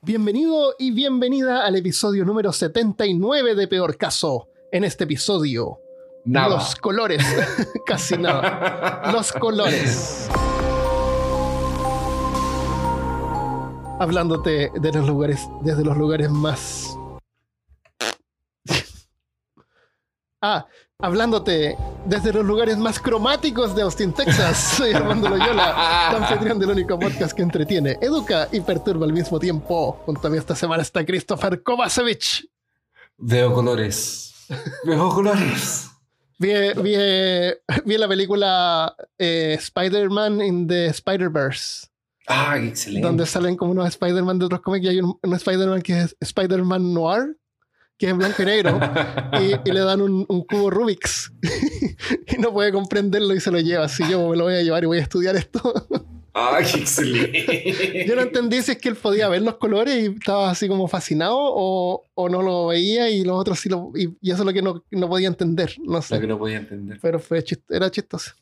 Bienvenido y bienvenida al episodio número 79 de Peor Caso. En este episodio, Nada. los colores, casi nada. Los colores. Hablándote de los lugares, desde los lugares más. Ah, hablándote desde los lugares más cromáticos de Austin, Texas. Soy Armando Loyola, anfitrión del único podcast que entretiene, educa y perturba al mismo tiempo. Junto a mí esta semana está Christopher Kovacevic. Veo colores. Veo colores. Vi, vi, vi la película eh, Spider-Man in the Spider-Verse, Ah, excelente. donde salen como unos Spider-Man de otros cómics y hay un, un Spider-Man que es Spider-Man Noir, que es en blanco y negro, y, y le dan un, un cubo Rubik's y no puede comprenderlo y se lo lleva. Así yo me lo voy a llevar y voy a estudiar esto. Ah, qué excelente. yo no entendí si es que él podía ver los colores y estaba así como fascinado o, o no lo veía y los otros sí lo... Y, y eso es lo que no, no podía entender, no Lo sé. que no podía entender. Pero fue chist- era chistoso.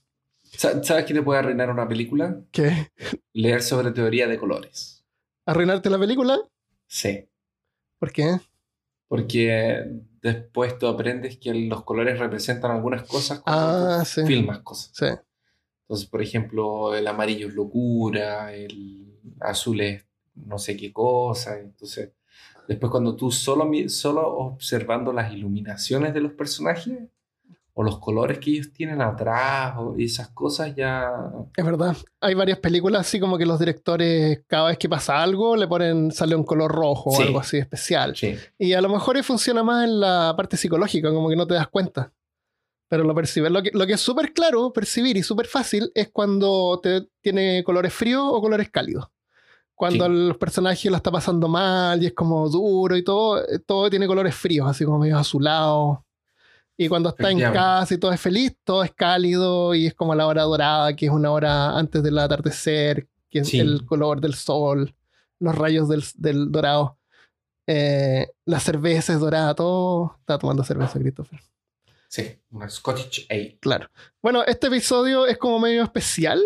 Sa- ¿Sabes qué te puede arruinar una película? ¿Qué? Leer sobre teoría de colores. ¿Arruinarte la película? Sí. ¿Por qué? Porque después tú aprendes que los colores representan algunas cosas cuando Ah, sí. filmas cosas. Sí. Entonces, por ejemplo, el amarillo es locura, el azul es no sé qué cosa. Entonces, después cuando tú solo, solo observando las iluminaciones de los personajes o los colores que ellos tienen atrás o esas cosas ya... Es verdad. Hay varias películas así como que los directores cada vez que pasa algo le ponen, sale un color rojo o algo así especial. Sí, Y a lo mejor funciona más en la parte psicológica, como que no te das cuenta. Pero lo percibes. Lo que, lo que es súper claro percibir y súper fácil es cuando te, tiene colores fríos o colores cálidos. Cuando Sí. los personajes la está pasando mal y es como duro y todo, eh, todo tiene colores fríos, así como medio azulados. Y cuando está en casa y todo es feliz, todo es cálido y es como la hora dorada, que es una hora antes del atardecer, que es Sí. el color del sol, los rayos del, del dorado. Eh, la cerveza es dorada, todo. Está tomando cerveza, Christopher. sí, una Scottish Ale. Claro. Bueno, este episodio es como medio especial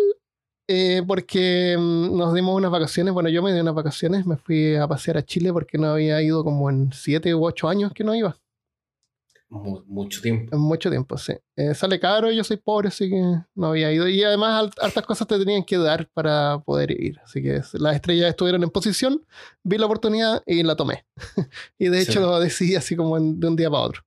eh, porque mm, nos dimos unas vacaciones. Bueno, yo me di unas vacaciones, me fui a pasear a Chile porque no había ido como en siete u ocho años que no iba. Mu- mucho tiempo. Mucho tiempo, sí. Eh, sale caro, yo soy pobre, así que no había ido. Y además, hartas cosas te tenían que dar para poder ir. Así que las estrellas estuvieron en posición, vi la oportunidad y la tomé. y de Sí. hecho lo decidí así como en- de un día para otro.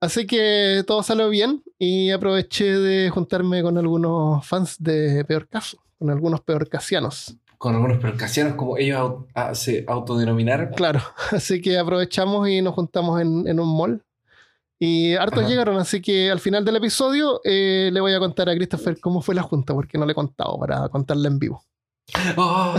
Así que todo salió bien y aproveché de juntarme con algunos fans de Peor Caso, con algunos peorcasianos. Con algunos percasianos como ellos au- ah, se autodenominaron. Claro, así que aprovechamos y nos juntamos en, en un mall. Y hartos Ajá. llegaron, así que al final del episodio eh, le voy a contar a Christopher cómo fue la junta, porque no le he contado para contarla en vivo. Oh,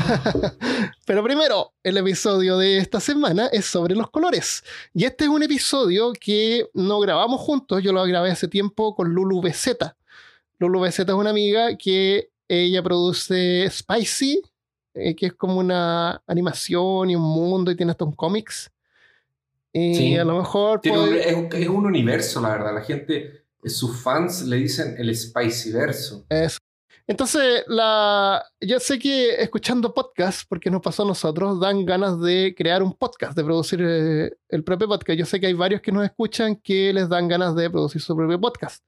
Pero primero, el episodio de esta semana es sobre los colores. Y este es un episodio que no grabamos juntos, yo lo grabé hace tiempo con Lulu BZ. Lulu BZ es una amiga que ella produce Spicy, eh, que es como una animación y un mundo y tiene hasta un cómics. Y Sí. a lo mejor tiene puede- es, un, es un universo, la verdad. La gente, sus fans le dicen el Spicy verso. Eso. Entonces, la, yo sé que escuchando podcasts, porque nos pasó a nosotros, dan ganas de crear un podcast, de producir eh, el propio podcast. Yo sé que hay varios que nos escuchan que les dan ganas de producir su propio podcast.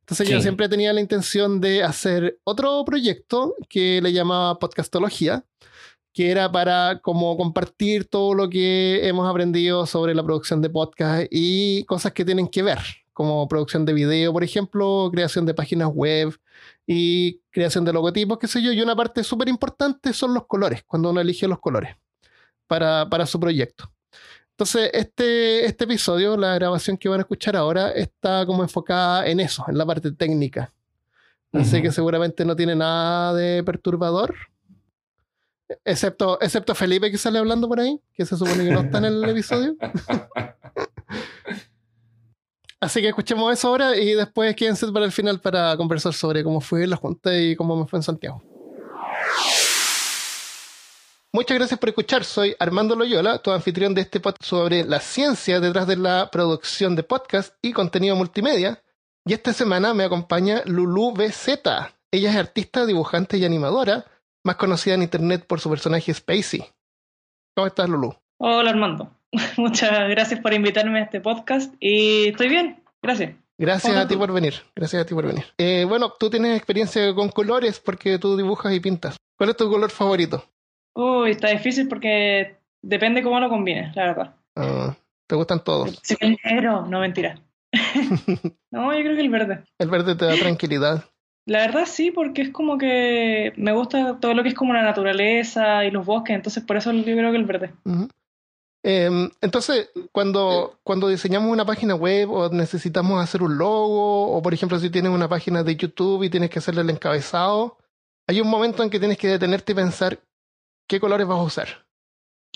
Entonces, yo Sí. siempre tenía la intención de hacer otro proyecto que le llamaba Podcastología, que era para como compartir todo lo que hemos aprendido sobre la producción de podcast y cosas que tienen que ver, como producción de video, por ejemplo, creación de páginas web y creación de logotipos, qué sé yo. Y una parte súper importante son los colores, cuando uno elige los colores para, para su proyecto. Entonces, este, este episodio, la grabación que van a escuchar ahora, está como enfocada en eso, en la parte técnica. Así que seguramente no tiene nada de perturbador. Excepto, excepto Felipe que sale hablando por ahí, que se supone que no está en el episodio. Así que escuchemos eso ahora y después quédense para el final para conversar sobre cómo fue la junta y cómo me fue en Santiago. Muchas gracias por escuchar. Soy Armando Loyola, tu anfitrión de este podcast sobre la ciencia detrás de la producción de podcast y contenido multimedia. Y esta semana me acompaña Lulu BZ. Ella es artista, dibujante y animadora, más conocida en internet por su personaje Spacey. ¿Cómo estás, Lulu? Hola, Armando. Muchas gracias por invitarme a este podcast y estoy bien, gracias. Gracias a ti por venir. Gracias a ti por venir. Eh, bueno, tú tienes experiencia con colores porque tú dibujas y pintas. ¿Cuál es tu color favorito? Uy, está difícil porque depende cómo lo combines, la verdad. Ah, ¿Te gustan todos? Sí, el negro, no mentira. no, yo creo que el verde. El verde te da tranquilidad. La verdad sí, porque es como que me gusta todo lo que es como la naturaleza y los bosques, entonces por eso yo creo que el verde. Em, entonces, cuando, cuando diseñamos una página web o necesitamos hacer un logo, o por ejemplo si tienes una página de YouTube y tienes que hacerle el encabezado, hay un momento en que tienes que detenerte y pensar qué colores vas a usar.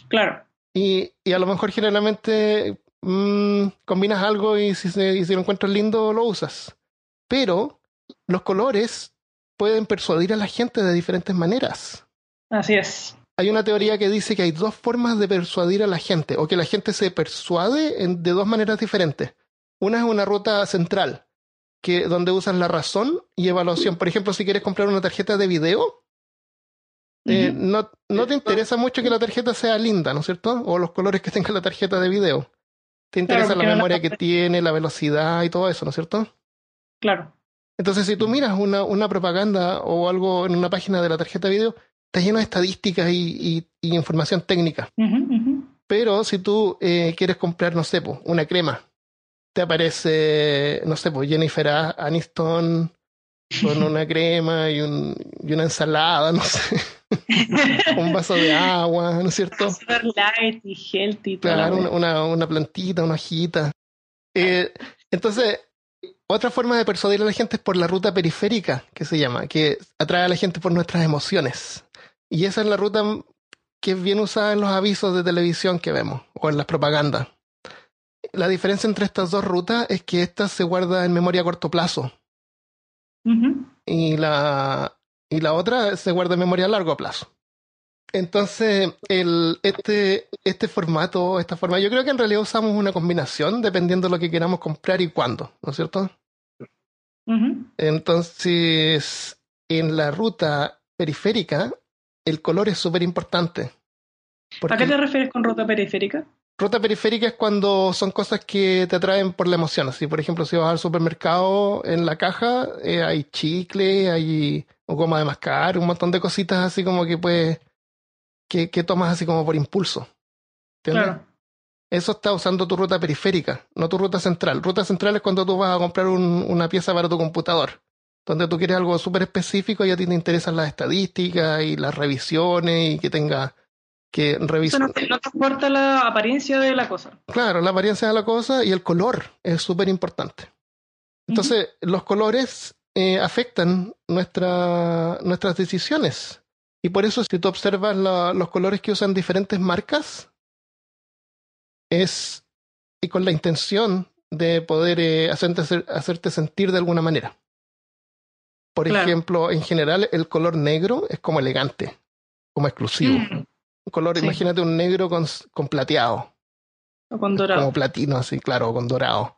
Claro, Y, y a lo mejor generalmente mm, combinas algo y si, se- y si lo encuentras lindo lo usas. Pero los colores pueden persuadir a la gente de diferentes maneras. así es. Hay una teoría que dice que hay dos formas de persuadir a la gente, o que la gente se persuade en- de dos maneras diferentes. Una es una ruta central, que donde usas la razón y evaluación. Por ejemplo, si quieres comprar una tarjeta de video, eh, no, no te interesa mucho que la tarjeta sea linda, ¿no es cierto? O los colores que tenga la tarjeta de video. Te interesa la no la memoria que tiene, la velocidad y todo eso, ¿no es cierto? Claro, Entonces, si tú miras una, una propaganda o algo en una página de la tarjeta de video, está lleno de estadísticas y, y- y información técnica. Ujú, ujú. Pero si tú eh, quieres comprar, no sé, po, una crema, te aparece, no sé, pues Jennifer Aniston con una crema y, un, y una ensalada, no sé, un vaso de agua, ¿no es cierto? Super light y healthy. Claro, una, una, una plantita, una hojita. Eh, entonces, otra forma de persuadir a la gente es por la ruta periférica, que se llama, que atrae a la gente por nuestras emociones. Y esa es la ruta que es bien usada en los avisos de televisión que vemos o en las propagandas. La diferencia entre estas dos rutas es que esta se guarda en memoria a corto plazo y la, y la otra se guarda en memoria a largo plazo. Entonces, el, este, este formato, esta forma, yo creo que en realidad usamos una combinación dependiendo de lo que queramos comprar y cuándo, ¿no es cierto? Entonces, en la ruta periférica, el color es súper importante. ¿A qué te refieres con ruta periférica? Ruta periférica es cuando son cosas que te atraen por la emoción. Así, por ejemplo, si vas al supermercado, en la caja eh, hay chicle, hay goma de mascar, un montón de cositas así como que puedes, que, que tomas así como por impulso. ¿Entiendes? Claro. Eso está usando tu ruta periférica, no tu ruta central. Ruta central es cuando tú vas a comprar un- una pieza para tu computador, donde tú quieres algo súper específico y a ti te interesan las estadísticas y las revisiones y que tenga que revisar. no, te- no te importa la apariencia de la cosa. Claro, la apariencia de la cosa y el color es súper importante. Entonces, los colores eh, afectan nuestra, nuestras decisiones. Y por eso, si tú observas la- los colores que usan diferentes marcas, es y con la intención de poder eh, hacerte, hacerte sentir de alguna manera. Por Claro. ejemplo, en general, el color negro es como elegante, como exclusivo. Mm, Un color, Sí. imagínate un negro con, con plateado. o con dorado. Como platino, así, claro, con dorado.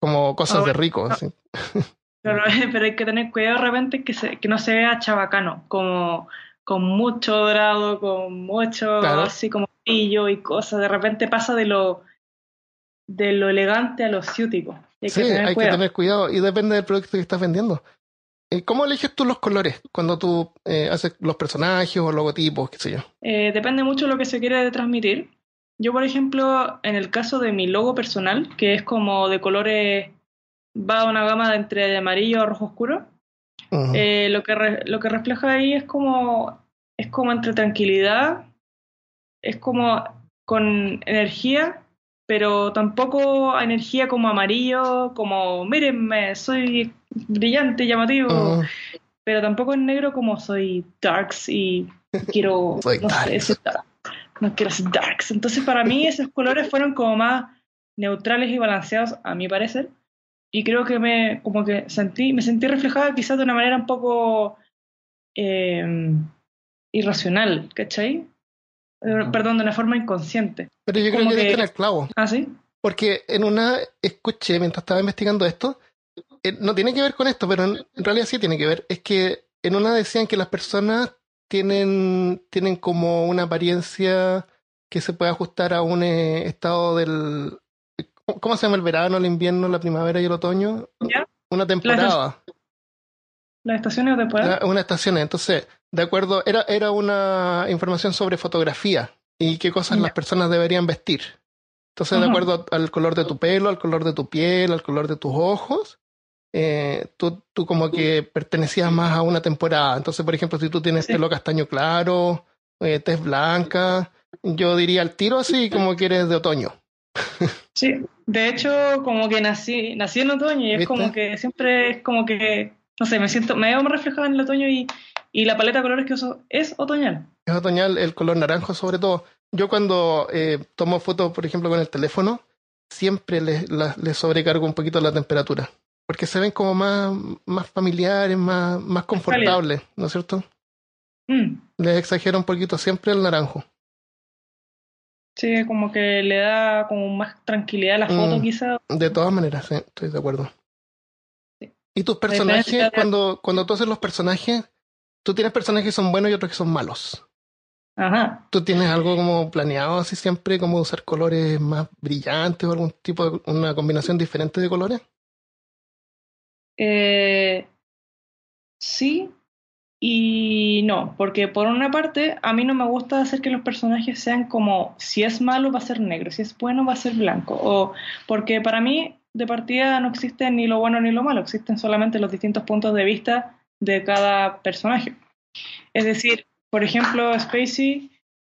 Como cosas Ah, de rico, así. Pero, pero hay que tener cuidado de repente que, se, que no se vea chabacano, como con mucho dorado, con mucho Claro. así como brillo y cosas. De repente pasa de lo de lo elegante a lo ciútico. Hay Sí, que tener hay cuidado. que tener cuidado y depende del producto que estás vendiendo. Eh, ¿Cómo eliges tú los colores cuando tú eh, haces los personajes o logotipos, qué sé yo? Eh, depende mucho de lo que se quiere transmitir. Yo, por ejemplo, en el caso de mi logo personal, que es como de colores, va a una gama de entre de amarillo a rojo oscuro. Eh, lo, que re- lo que refleja ahí es como, es como entre tranquilidad, es como con energía, pero tampoco energía como amarillo, como mírenme, soy brillante, llamativo, pero tampoco en negro como soy darks y quiero, no sé, no quiero ser darks. Entonces para mí esos colores fueron como más neutrales y balanceados, a mi parecer. Y creo que me, como que sentí, me sentí reflejada quizás de una manera un poco eh, irracional, ¿cachai? Eh, Perdón, de una forma inconsciente. Pero yo creo como que que- en el clavo. ¿Ah, sí? Porque en una escuché mientras estaba investigando esto, eh, no tiene que ver con esto, pero en, en realidad sí tiene que ver. Es que en una decían que las personas tienen, tienen como una apariencia que se puede ajustar a un eh, estado del... ¿Cómo se llama el verano, el invierno, la primavera y el otoño? ¿Ya? Una temporada. Las estaciones de temporada. Ah, Una estación. Entonces, de acuerdo, era, era una información sobre fotografía y qué cosas las personas deberían vestir. Entonces, de acuerdo al color de tu pelo, al color de tu piel, al color de tus ojos, eh, tú, tú como que pertenecías más a una temporada. Entonces, por ejemplo, si tú tienes Sí. pelo castaño claro, eh, tez blanca, yo diría al tiro así como que eres de otoño. Sí, de hecho, como que nací, nací en otoño y es como que siempre es como que, no sé, me siento, me veo reflejada en el otoño y, y la paleta de colores que uso es otoñal. Es otoñal, el color naranjo sobre todo. Yo cuando eh, tomo fotos, por ejemplo, con el teléfono, siempre le, la- le sobrecargo un poquito la temperatura. Porque se ven como más, más familiares, más, más confortables, ¿no es cierto? Mm, Les exagero un poquito siempre el naranjo. sí, como que le da como más tranquilidad a la foto Mm. quizá. De todas maneras, sí, estoy de acuerdo. ¿Y tus personajes, cuando, cuando tú haces los personajes, tú tienes personajes que son buenos y otros que son malos? Ajá. ¿Tú tienes algo como planeado así siempre, como usar colores más brillantes o algún tipo de una combinación diferente de colores? Eh, sí y no, porque por una parte a mí no me gusta hacer que los personajes sean como si es malo va a ser negro, si es bueno va a ser blanco, o porque para mí de partida no existe ni lo bueno ni lo malo, existen solamente los distintos puntos de vista de cada personaje. Es decir, por ejemplo, Spacey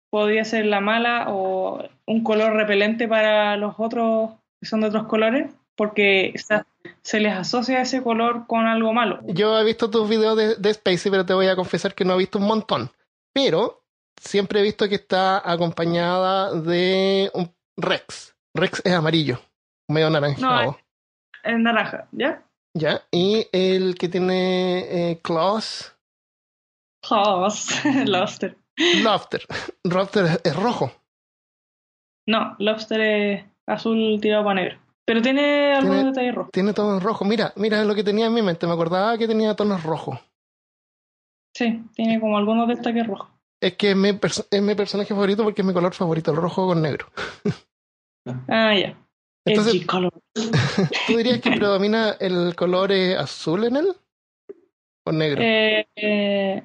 podría ser la mala o un color repelente para los otros que son de otros colores, porque se les asocia ese color con algo malo. Yo he visto tus videos de, de Spacey, pero te voy a confesar que no he visto un montón. Pero siempre he visto que está acompañada de un Rex. Rex es amarillo, medio anaranjado. Es naranja, ¿ya? ¿Ya? Y el que tiene eh, claws, Haas, Lobster. Lobster. Lobster es, rojo. No, Lobster es azul tirado para negro. Pero tiene algunos detalles rojos. Tiene tonos rojos. Mira, mira lo que tenía en mi mente. Me acordaba que tenía tonos rojos. Sí, tiene como algunos detalles rojos. Es que es mi, es mi personaje favorito porque es mi color favorito, el rojo con negro. Ah, ya. Entonces-. ¿Tú dirías que predomina el color eh, azul en él? ¿O negro? Eh, eh,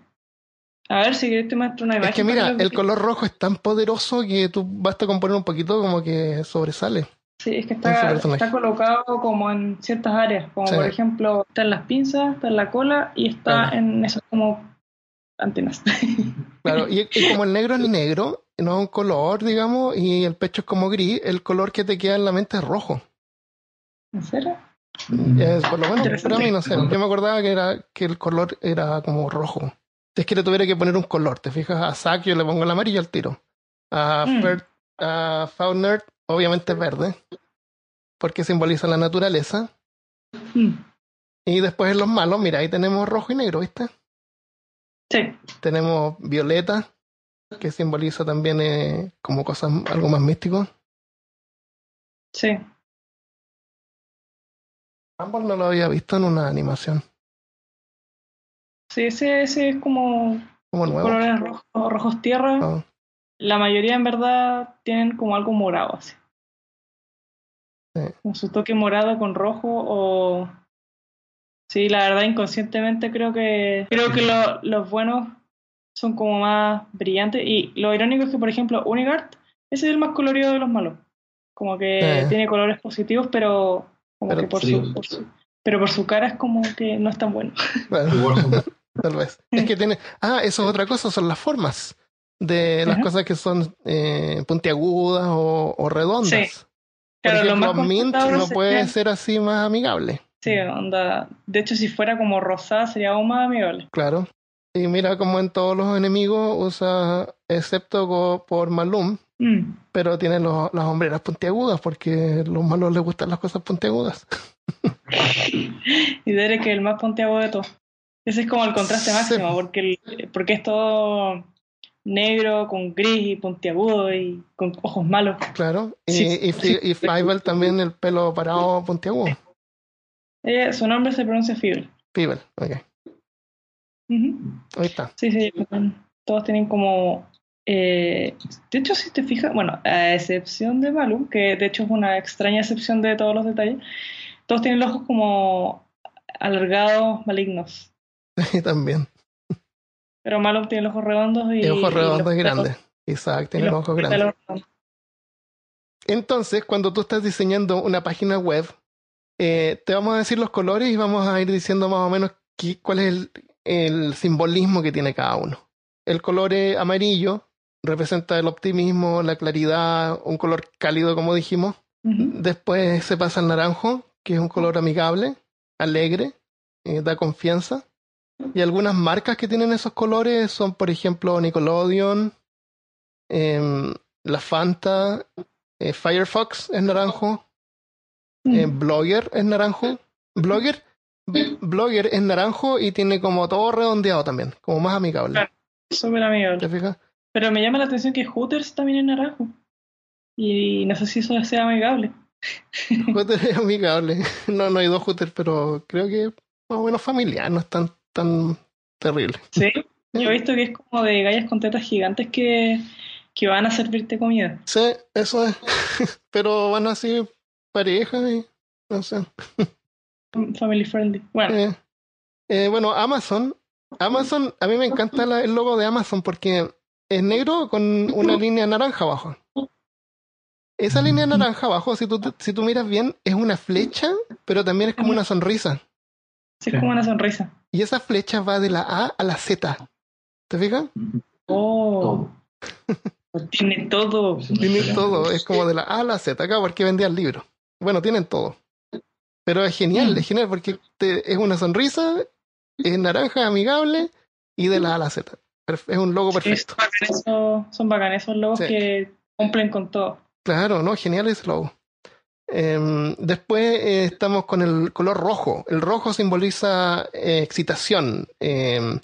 a ver si te muestro una imagen. es que mira, el que- color rojo es tan poderoso que tú basta con poner un poquito como que sobresale. Sí, es que está, colocado como en ciertas áreas, como Sí. por ejemplo, está en las pinzas, está en la cola y está en esas como antenas. Claro, y, y como el negro es negro, no es un color, digamos, y el pecho es como gris, el color que te queda en la mente es rojo. ¿En serio? Es, por lo menos para mí, no sé. Yo me acordaba que, era, que el color era como rojo. Si es que le tuviera que poner un color, te fijas, a Zack yo le pongo el amarillo al tiro. A, Mm. Fer- a Fauner, obviamente es verde, porque simboliza la naturaleza. Mm, Y después en los malos, mira, ahí tenemos rojo y negro, ¿viste? Sí, Tenemos violeta, que simboliza también eh, como cosas, algo más místico. sí. Ambos no lo había visto en una animación, Sí, ese, ese es como como nuevo. colores rojos, rojos tierra. Ah, La mayoría en verdad tienen como algo morado así. Sí. Con su toque morado con rojo o... Sí, la verdad inconscientemente creo que creo que lo- los buenos son como más brillantes y lo irónico es que por ejemplo Unigart ese es el más colorido de los malos. Como que Sí. tiene colores positivos pero como Pero que por su, por su- pero por su cara es como que no es tan bueno. Tal vez. Es que tiene. Ah, eso es otra cosa, son las formas de las Ajá. cosas que son eh, puntiagudas o, o redondas. Sí. Por Claro, lo ejemplo, más Mint no puede ser así más amigable, Sí, onda. De hecho, si fuera como rosada sería aún más amigable. claro. Y mira como en todos los enemigos usa, excepto por Malum, Mm. pero tiene los- las hombreras puntiagudas porque a los malos les gustan las cosas puntiagudas. Y Derek es el más ponteago de todos. Ese es como el contraste Sí. máximo, porque, el- porque es todo negro, con gris y puntiagudo y con ojos malos. Claro. Y, Sí, y, y también el pelo parado puntiagudo. Eh, su nombre se pronuncia Fibel. Fievel, ok. Ahí está. Sí, sí, todos tienen como Eh, de hecho, si te fijas, bueno, a excepción de Malum, que de hecho es una extraña excepción de todos los detalles, todos tienen los ojos como alargados, malignos. Sí, también. Pero Malum tiene los ojos redondos y. Y ojos redondos y grandes. Isaac tiene los ojos grandes. Entonces, cuando tú estás diseñando una página web, eh, te vamos a decir los colores y vamos a ir diciendo más o menos qué- cuál es el, el simbolismo que tiene cada uno. El color amarillo representa el optimismo, la claridad, un color cálido, como dijimos. Después se pasa al naranjo, que es un color amigable, alegre, eh, da confianza. Y algunas marcas que tienen esos colores son, por ejemplo, Nickelodeon, em, la Fanta, eh, Firefox es naranjo, eh, Mm. Blogger es naranjo. Blogger, Blogger es naranjo y tiene como todo redondeado también, como más amigable. Claro. Súper amigable. ¿Te fijas? Pero me llama la atención que Hooters también es naranjo. Y no sé si eso sea amigable. Hooter es amigable. No, no hay dos Hooters, pero creo que más o menos familiar, no es tan, tan terrible. Sí. Yo he visto que es como de gallas con tetas gigantes que, que van a servirte comida. Sí, eso es. Pero van así pareja y no sé. Family friendly. Bueno, Eh, eh, bueno, Amazon. Amazon, a mí me encanta la- el logo de Amazon porque es negro con una línea naranja abajo. Esa línea naranja abajo, si tú, si tú miras bien, es una flecha, pero también es como una sonrisa. sí, es como una sonrisa. Y esa flecha va de la A a la Z. ¿Te fijas? Oh, tiene todo. Tiene todo, es como de la A a la Z, acá porque vendían libros. Bueno, tienen todo. Pero es genial, es genial porque te- es una sonrisa, es naranja, amigable y de la A a la Z. Es un logo Sí, perfecto. son bacanes esos- son bacanes esos logos Sí. que cumplen con todo. Claro, ¿no? Genial ese logo. Em, después eh, estamos con el color rojo. El rojo simboliza eh, excitación. em,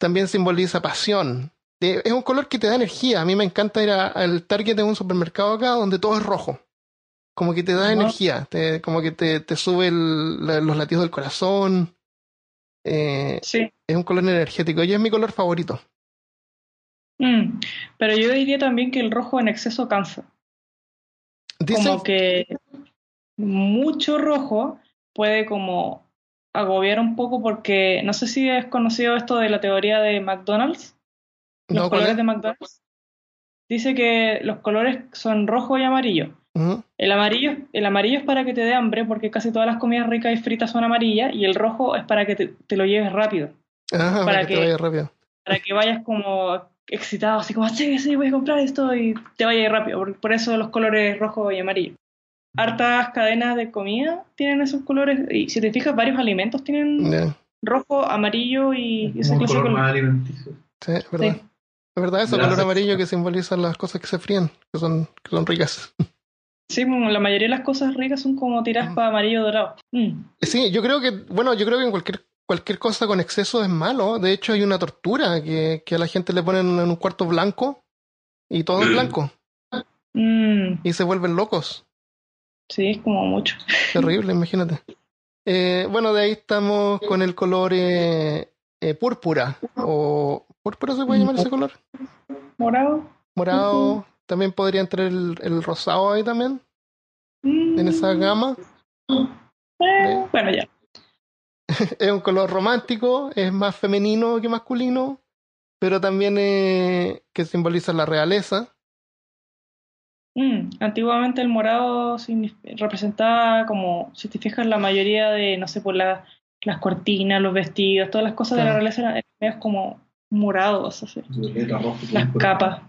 también simboliza pasión. Eh, es un color que te da energía. A mí me encanta ir al Target de un supermercado acá donde todo es rojo. Como que te da energía. te- como que te, te sube el- la- los latidos del corazón. Eh, Sí. es un color energético y es mi color favorito. Mm, Pero yo diría también que el rojo en exceso cansa. Dicen, Como que mucho rojo puede como agobiar un poco porque no sé si es conocido esto de la teoría de McDonald's, los ¿no? ¿Cuál colores es? de McDonald's. Dice que los colores son rojo y amarillo. El amarillo, el amarillo es para que te dé hambre porque casi todas las comidas ricas y fritas son amarillas y el rojo es para que te, te lo lleves rápido, Ajá, para que te que- vaya rápido. para que vayas como excitado, así como, sí, sí, voy a comprar esto y te vaya rápido. Por, por eso los colores rojo y amarillo. Hartas cadenas de comida tienen esos colores y si te fijas varios alimentos tienen rojo, amarillo y y ese color color. más alimenticio. Sí, es verdad. Sí. Es verdad, Gracias. color amarillo que simboliza las cosas que se frían, que son, que son ricas. Sí, como la mayoría de las cosas ricas son como tiras Mm. para amarillo dorado. Mm. Sí, yo creo que, bueno, yo creo que en cualquier, cualquier cosa con exceso es malo. De hecho, hay una tortura que, que a la gente le ponen en un cuarto blanco y todo es blanco Mm. y se vuelven locos. Sí, es como mucho. Terrible, imagínate. Eh, bueno, de ahí estamos con el color eh, eh, púrpura. O, ¿Púrpura se puede llamar ese color? Morado. Morado. También podría entrar el, el rosado ahí también, Mm. en esa gama. Eh, bueno, ya. es un color romántico, es más femenino que masculino, pero también eh, que simboliza la realeza. Mm, Antiguamente el morado representaba como, si te fijas, la mayoría de, no sé, por la- las cortinas, los vestidos, todas las cosas de la realeza eran como morados, así. Las capas.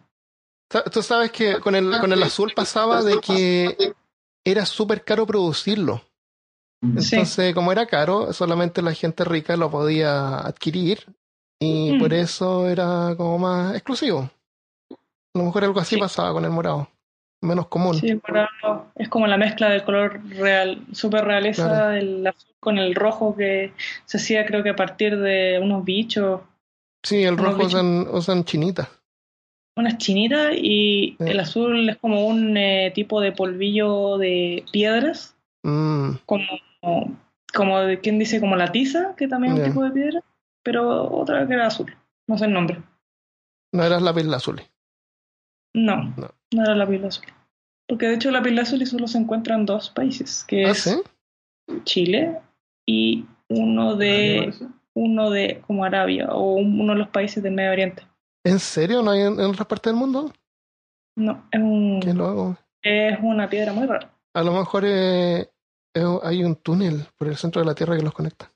Tú sabes que con el, con el azul pasaba de que era súper caro producirlo. Mm. Sí. Entonces, como era caro, solamente la gente rica lo podía adquirir y Mm. por eso era como más exclusivo. A lo mejor algo así Sí. pasaba con el morado, menos común. Sí, el morado es como la mezcla del color real, súper realeza Claro. del azul con el rojo que se hacía creo que a partir de unos bichos, Sí, el rojo usan, usan chinita. Unas chinitas y Sí. el azul es como un eh, tipo de polvillo de piedras, Mm, como, como de, ¿quién dice? Como la tiza, que también es un tipo de piedra, pero otra que era azul, no sé el nombre. no eras lápiz lazuli. No, No. no, era la pila azul. Porque de hecho la pila azul solo se encuentra en dos países, que ¿Ah, es sí? Chile y uno de uno de como Arabia o un- uno de los países del Medio Oriente. ¿En serio? ¿No hay en, en otras partes del mundo? No, es un Qué loco. es una piedra muy rara. A lo mejor eh, eh, hay un túnel por el centro de la Tierra que los conecta.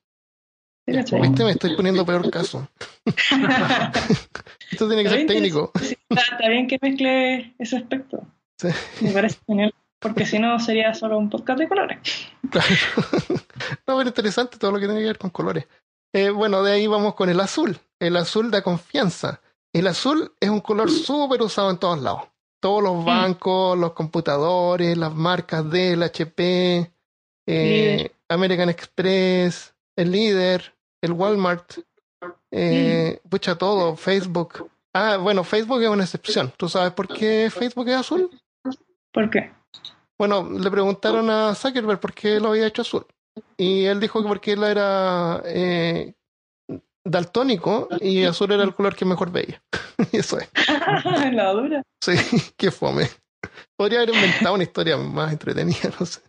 ¿Viste? Me estoy poniendo peor caso. Esto tiene que ser técnico. Sí, está, está bien que mezcle ese aspecto. Sí. Me parece genial. Porque si no sería solo un podcast de colores. Claro. No, pero interesante todo lo que tiene que ver con colores. Eh, bueno, de ahí vamos con el azul. El azul da confianza. El azul es un color súper usado en todos lados. Todos los bancos, los computadores, las marcas Dell, HP, eh. American Express, el líder, el Walmart, eh, pucha todo, Facebook. Ah, bueno, Facebook es una excepción. ¿Tú sabes por qué Facebook es azul? ¿Por qué? Bueno, le preguntaron a Zuckerberg por qué lo había hecho azul. Y él dijo que porque él era eh, daltónico y azul era el color que mejor veía. y eso es. la dura. Sí, qué fome. Podría haber inventado una historia más entretenida, no sé.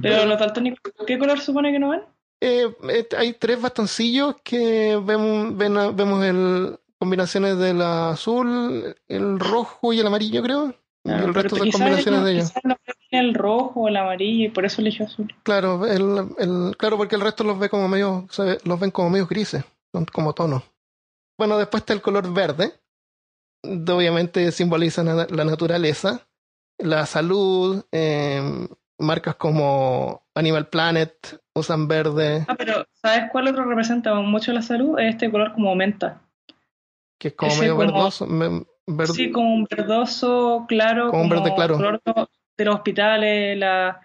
Pero los daltónicos, ¿qué color supone que no ven? Eh, eh, hay tres bastoncillos que vemos, ven- vemos el, combinaciones del azul, el rojo y el amarillo, creo. Y el resto son combinaciones de ellos. no ven el rojo o el amarillo y por eso eligió azul. Claro, el, el, claro, porque el resto los ve como medio, se- los ven como medio grises, son como tonos. Bueno, después está el color verde. Obviamente simboliza la naturaleza, la salud, eh, marcas como Animal Planet usan verde, Ah, pero ¿sabes cuál otro representa mucho la salud? Es este color como menta. que es como ese medio como- verdoso. me- Sí, como un verdoso claro. Como un verde claro. color de los hospitales, la,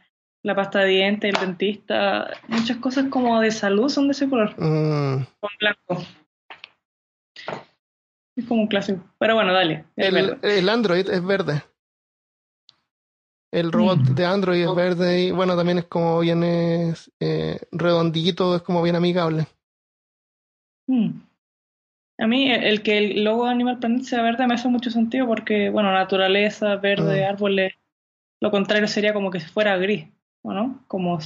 la pasta de dientes, el dentista. Muchas cosas como de salud son de ese color, Mm, con blanco. Es como un clásico. Pero bueno, dale. el, el Android es verde. El robot Mm. de Android es verde y bueno, también es como bien es, eh, redondito, es como bien amigable. Mm. A mí el, el que el logo de Animal Planet sea verde me hace mucho sentido porque, bueno, naturaleza, verde, Mm. árboles. Lo contrario sería como que fuera gris, ¿o no? Como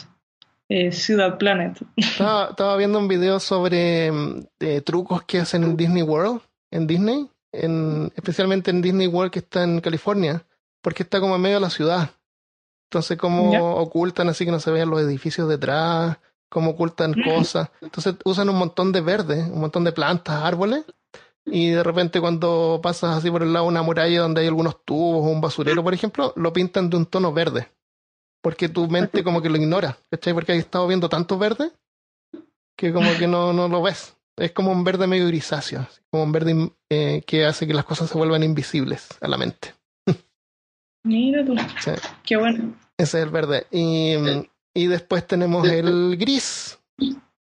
eh, Ciudad Planet. Estaba, estaba viendo un video sobre mm, eh, trucos que hacen en Disney World, en Disney, en, especialmente en Disney World que está en California, porque está como en medio de la ciudad. Entonces, como Ya. ocultan así que no se vean los edificios detrás, cómo ocultan Mm. cosas. Entonces, usan un montón de verde, un montón de plantas, árboles, y de repente cuando pasas así por el lado de una muralla donde hay algunos tubos o un basurero, por ejemplo, lo pintan de un tono verde. Porque tu mente como que lo ignora, ¿cachai? Porque has estado viendo tanto verde que como que no, no lo ves. Es como un verde medio grisáceo, como un verde eh, que hace que las cosas se vuelvan invisibles a la mente. Mira tú, Sí, qué bueno. ese es el verde. Y, mm, y después tenemos el gris,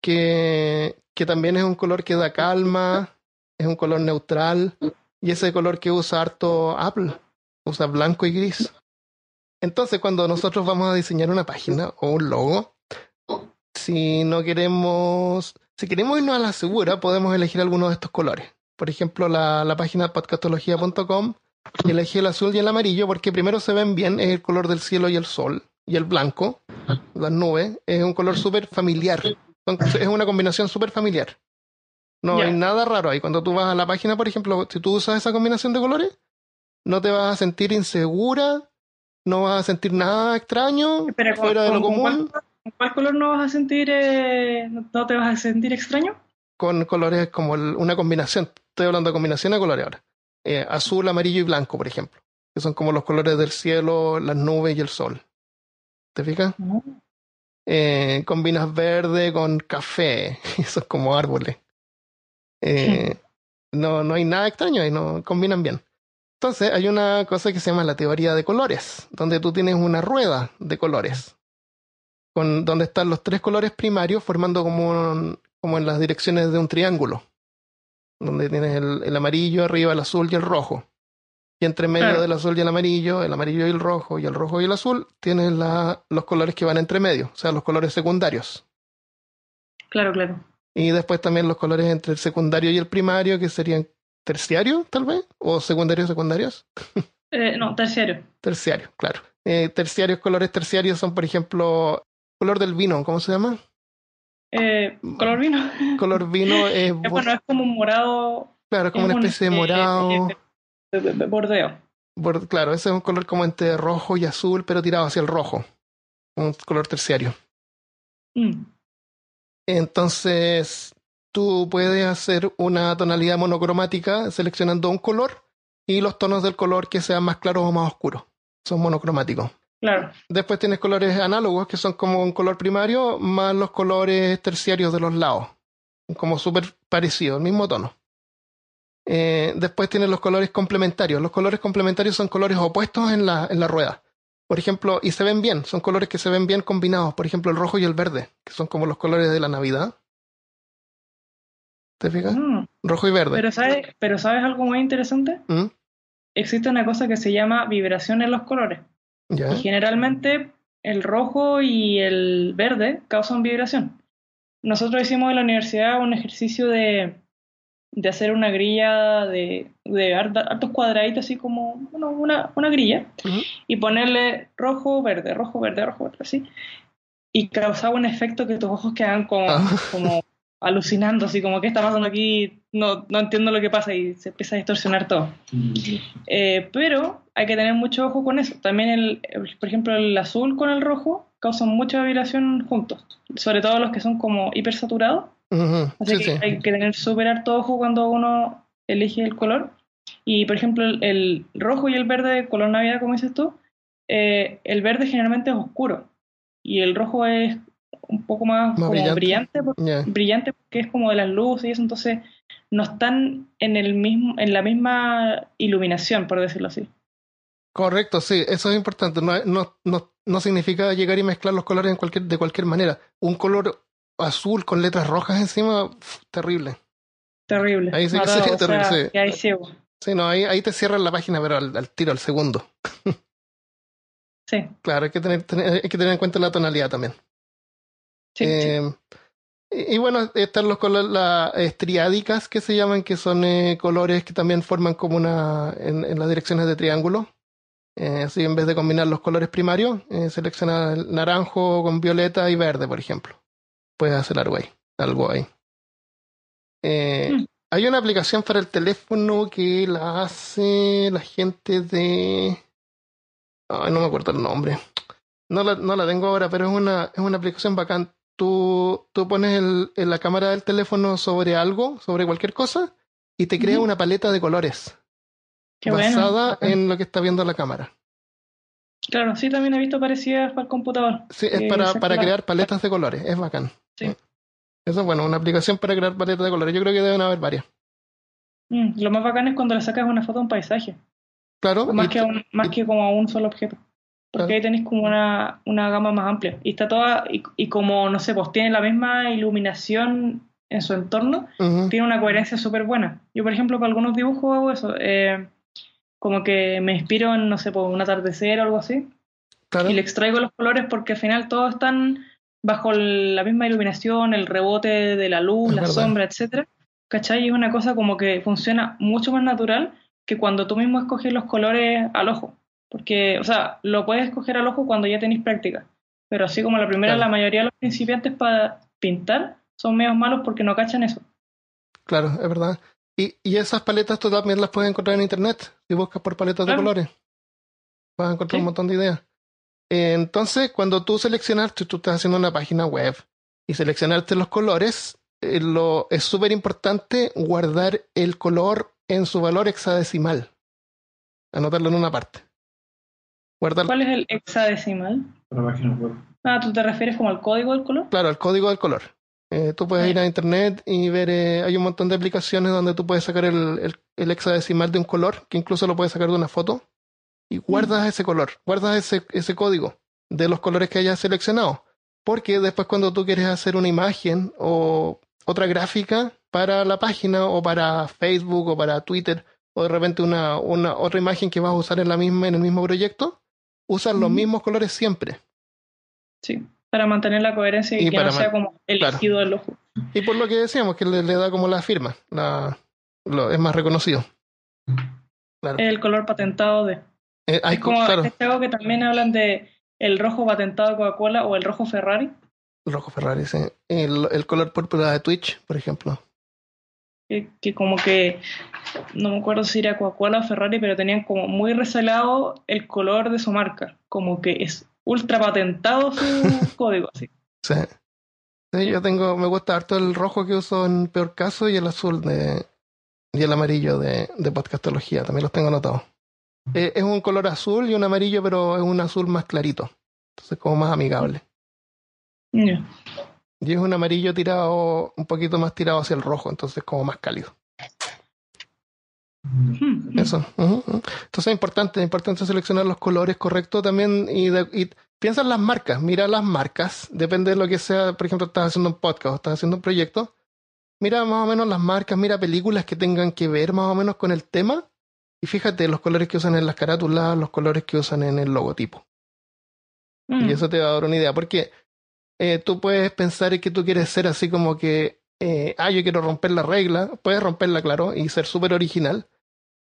que, que también es un color que da calma, es un color neutral, y ese color que usa harto Apple, usa blanco y gris. Entonces, cuando nosotros vamos a diseñar una página o un logo, si no queremos, si queremos irnos a la segura, podemos elegir alguno de estos colores. Por ejemplo, la, la página podcastología.com elegí el azul y el amarillo porque primero se ven bien, es el color del cielo y el sol. Y el blanco, las nubes, es un color súper familiar. Es una combinación súper familiar. No hay nada raro ahí. Cuando tú vas a la página, por ejemplo, si tú usas esa combinación de colores, no te vas a sentir insegura, no vas a sentir nada extraño, Espera, ¿con- fuera de lo con- común, ¿Con cuál color no vas a sentir, eh, no te vas a sentir extraño? con colores como el- una combinación. Estoy hablando de combinación de colores ahora. Eh, azul, amarillo y blanco, por ejemplo. Que son como los colores del cielo, las nubes y el sol. ¿Te fijas? Eh, combinas verde con café. Eso es como árboles. Eh, no, no hay nada extraño ahí, no combinan bien. Entonces hay una cosa que se llama la teoría de colores, donde tú tienes una rueda de colores, con, donde están los tres colores primarios formando como, un- como en las direcciones de un triángulo, donde tienes el, el amarillo arriba, el azul y el rojo. Y entre medio Claro. del azul y el amarillo, el amarillo y el rojo, y el rojo y el azul, tienes la, los colores que van entre medio, o sea, los colores secundarios. Claro, claro. Y después también los colores entre el secundario y el primario, que serían terciarios, tal vez, o secundarios secundarios. Eh, no, terciario. Terciario, claro. Eh, terciarios, colores terciarios son, por ejemplo, color del vino, ¿cómo se llama? Eh, color vino. Color vino es, bueno, es como un morado. claro, es como es una un, especie de eh, morado. bordeo. Bord- claro, ese es un color como entre rojo y azul, pero tirado hacia el rojo. Un color terciario. Mm, Entonces, tú puedes hacer una tonalidad monocromática seleccionando un color y los tonos del color que sean más claros o más oscuros. Son monocromáticos. claro. Después tienes colores análogos, que son como un color primario, más los colores terciarios de los lados. Como súper parecido, el mismo tono. Eh, después tienes los colores complementarios. Los colores complementarios son colores opuestos en la, en la rueda. Por ejemplo, y se ven bien, son colores que se ven bien combinados. Por ejemplo, el rojo y el verde, que son como los colores de la Navidad. ¿Te fijas? Mm, Rojo y verde. Pero ¿sabes, pero ¿sabes algo muy interesante? ¿Mm? Existe una cosa que se llama vibración en los colores. ¿Ya? Y generalmente el rojo y el verde causan vibración. Nosotros hicimos en la universidad un ejercicio de, de hacer una grilla de, de hartos cuadraditos, así como bueno, una, una grilla, Ujú. y ponerle rojo, verde, rojo, verde, rojo, verde, así. Y causaba un efecto que tus ojos quedaban como, Ah. como alucinando, así como, ¿qué está pasando aquí? No, no entiendo lo que pasa y se empieza a distorsionar todo. Eh, pero hay que tener mucho ojo con eso. También, el, por ejemplo, el azul con el rojo causan mucha vibración juntos, sobre todo los que son como hipersaturados. Ujú. Así Sí, que sí. hay que tener súper harto ojo cuando uno elige el color. Y, por ejemplo, el, el rojo y el verde, color navidad, como dices tú, eh, el verde generalmente es oscuro y el rojo es un poco más, Más como brillante. brillante, porque es como de las luces y eso, entonces no están en el mismo, en la misma iluminación, por decirlo así. Correcto, sí, eso es importante. No, no, no, no significa llegar y mezclar los colores en cualquier, de cualquier manera. Un color azul con letras rojas encima, terrible. Terrible. Ahí sí que Matado, sería o sea, terrible, sí. que ciego. Sí, no, ahí, ahí te cierran la página, pero al, al tiro, al segundo. Sí, Claro, hay que tener, tener- hay que tener en cuenta la tonalidad también. Sí, sí. Eh, y, y bueno, están los colores, las estriádicas que se llaman, que son eh, colores que también forman como una, en, en las direcciones de triángulo. Eh, así en vez de combinar los colores primarios, eh, selecciona el naranjo con violeta y verde, por ejemplo. Puedes hacer algo ahí. Algo ahí. Mm. Hay una aplicación para el teléfono que la hace la gente de... Ay, no me acuerdo el nombre. No la, no la tengo ahora, pero es una, es una aplicación bacán. Tú, tú pones el, en la cámara del teléfono sobre algo, sobre cualquier cosa, y te crea una paleta de colores Qué bueno. basada en lo que está viendo la cámara. Claro, sí, también he visto parecidas para el computador. Sí, es Eh, para, para crear paletas de colores, es bacán. Sí. Eso es bueno, una aplicación para crear paletas de colores. Yo creo que deben haber varias. Mm, lo más bacán es cuando le sacas una foto a un paisaje, Claro, más, que, un- más y- que como a un solo objeto. Porque ahí tenéis como una, una gama más amplia. Y está toda, y, y como, no sé, pues tiene la misma iluminación en su entorno, tiene una coherencia súper buena. Yo, por ejemplo, para algunos dibujos hago eso. eh, como que me inspiro en, no sé, por un atardecer o algo así. claro. Y le extraigo los colores porque al final todos están bajo la misma iluminación, el rebote de la luz, Es la verdad. sombra, etcétera. ¿Cachai? Y es una cosa como que funciona mucho más natural que cuando tú mismo escoges los colores al ojo. Porque, o sea, lo puedes escoger al ojo cuando ya tenéis práctica. Pero así como la primera, Claro. la mayoría de los principiantes para pintar son medios malos porque no cachan eso. Claro, es verdad. Y, y esas paletas tú también las puedes encontrar en internet. Si buscas por paletas de colores, vas a encontrar Sí. un montón de ideas. Entonces, cuando tú seleccionaste, tú estás haciendo una página web y seleccionaste los colores, eh, lo, es súper importante guardar el color en su valor hexadecimal. Anotarlo en una parte. Guardar, ¿Cuál es el hexadecimal? Página web. Ah, ¿tú te refieres como al código del color? claro, el código del color. Eh, tú puedes ir a internet y ver, eh, hay un montón de aplicaciones donde tú puedes sacar el, el, el hexadecimal de un color, que incluso lo puedes sacar de una foto, y guardas ese color, guardas ese, ese código de los colores que hayas seleccionado. Porque después cuando tú quieres hacer una imagen o otra gráfica para la página o para Facebook o para Twitter o de repente una, una otra imagen que vas a usar en la misma en el mismo proyecto, usas los mismos colores siempre. Sí, para mantener la coherencia y, Y que no sea como elegido el ojo. Y por lo que decíamos, que le, le da como la firma, la, lo, es más reconocido. Claro. El color patentado de. Eh, hay Es co- como claro, este que también hablan de el rojo patentado de Coca-Cola o el rojo Ferrari. el rojo Ferrari, sí. El, el color púrpura de Twitch, por ejemplo. Que, que como que no me acuerdo si era Coca-Cola o Ferrari, pero tenían como muy resalado el color de su marca, como que es ultra patentado su código, así. Sí. Sí, yo tengo, me gusta harto el rojo que uso en peor caso y el azul de y el amarillo de, de podcastología, también los tengo anotados. Eh, es un color azul y un amarillo, pero es un azul más clarito. Entonces como más amigable. Ya. Y es un amarillo tirado, un poquito más tirado hacia el rojo, entonces como más cálido. Hmm. Eso. Entonces es importante, es importante seleccionar los colores correctos también y, de- y piensa en las marcas, mira las marcas, depende de lo que sea, por ejemplo, estás haciendo un podcast o estás haciendo un proyecto, mira más o menos las marcas, mira películas que tengan que ver más o menos con el tema y fíjate los colores que usan en las carátulas, los colores que usan en el logotipo. Mm. Y eso te va a dar una idea, porque eh, tú puedes pensar que tú quieres ser así como que, eh, ah, yo quiero romper la regla, puedes romperla, claro, y ser súper original,